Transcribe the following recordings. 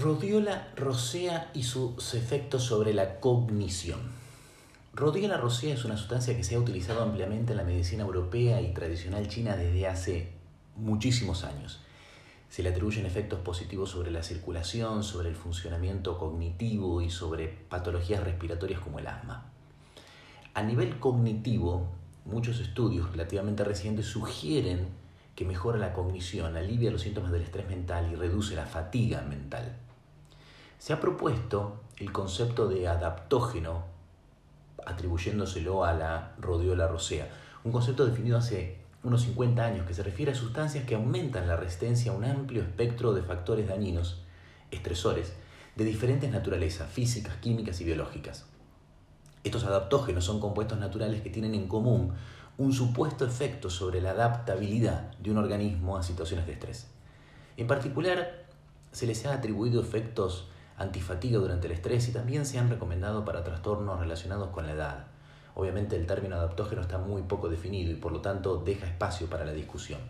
Rosea y sus efectos sobre la cognición. Rodiola rosea es una sustancia que se ha utilizado ampliamente en la medicina europea y tradicional china desde hace muchísimos años. Se le atribuyen efectos positivos sobre la circulación, sobre el funcionamiento cognitivo y sobre patologías respiratorias como el asma. A nivel cognitivo, muchos estudios relativamente recientes sugieren que mejora la cognición, alivia los síntomas del estrés mental y reduce la fatiga mental. Se ha propuesto el concepto de adaptógeno, atribuyéndoselo a la rodiola rosea, un concepto definido hace unos 50 años que se refiere a sustancias que aumentan la resistencia a un amplio espectro de factores dañinos, estresores, de diferentes naturalezas, físicas, químicas y biológicas. Estos adaptógenos son compuestos naturales que tienen en común un supuesto efecto sobre la adaptabilidad de un organismo a situaciones de estrés. En particular, se les ha atribuido efectos antifatiga durante el estrés y también se han recomendado para trastornos relacionados con la edad. Obviamente el término adaptógeno está muy poco definido y por lo tanto deja espacio para la discusión.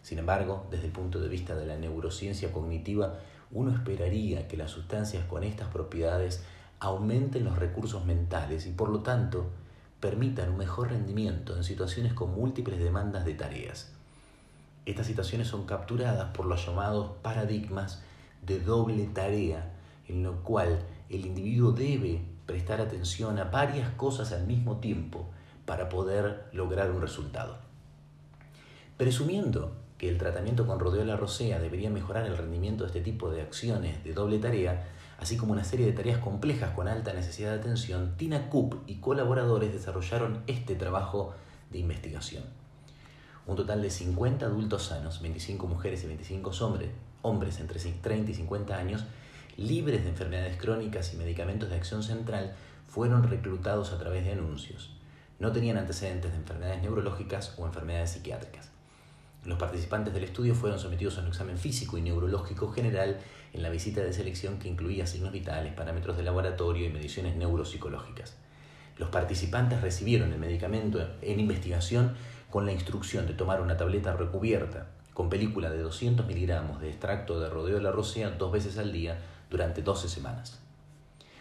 Sin embargo, desde el punto de vista de la neurociencia cognitiva, uno esperaría que las sustancias con estas propiedades aumenten los recursos mentales y por lo tanto permitan un mejor rendimiento en situaciones con múltiples demandas de tareas. Estas situaciones son capturadas por los llamados paradigmas de doble tarea en lo cual el individuo debe prestar atención a varias cosas al mismo tiempo para poder lograr un resultado. Presumiendo que el tratamiento con rodiola rosea debería mejorar el rendimiento de este tipo de acciones de doble tarea, así como una serie de tareas complejas con alta necesidad de atención, Tina Coop y colaboradores desarrollaron este trabajo de investigación. Un total de 50 adultos sanos, 25 mujeres y 25 hombres, hombres entre 30 y 50 años, libres de enfermedades crónicas y medicamentos de acción central, fueron reclutados a través de anuncios. No tenían antecedentes de enfermedades neurológicas o enfermedades psiquiátricas. Los participantes del estudio fueron sometidos a un examen físico y neurológico general en la visita de selección que incluía signos vitales, parámetros de laboratorio y mediciones neuropsicológicas. Los participantes recibieron el medicamento en investigación con la instrucción de tomar una tableta recubierta con película de 200 miligramos de extracto de rodeo de la rosea dos veces al día durante 12 semanas.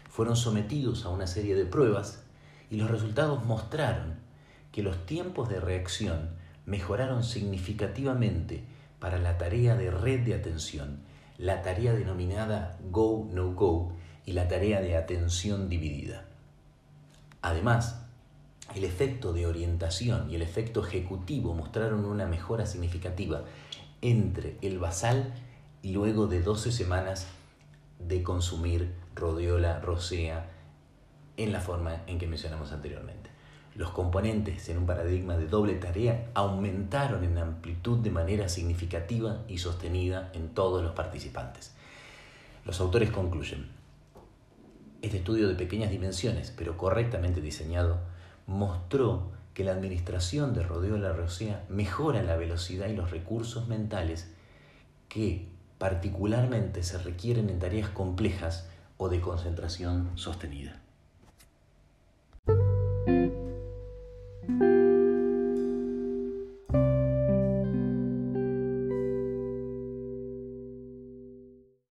Fueron sometidos a una serie de pruebas y los resultados mostraron que los tiempos de reacción mejoraron significativamente para la tarea de red de atención, la tarea denominada Go-No-Go y la tarea de atención dividida. Además, el efecto de orientación y el efecto ejecutivo mostraron una mejora significativa entre el basal y luego de 12 semanas de consumir rodiola rosea en la forma en que mencionamos anteriormente. Los componentes en un paradigma de doble tarea aumentaron en amplitud de manera significativa y sostenida en todos los participantes. Los autores concluyen, este estudio de pequeñas dimensiones, pero correctamente diseñado, mostró que la administración de rodiola rosea mejora la velocidad y los recursos mentales que particularmente se requieren en tareas complejas o de concentración sostenida.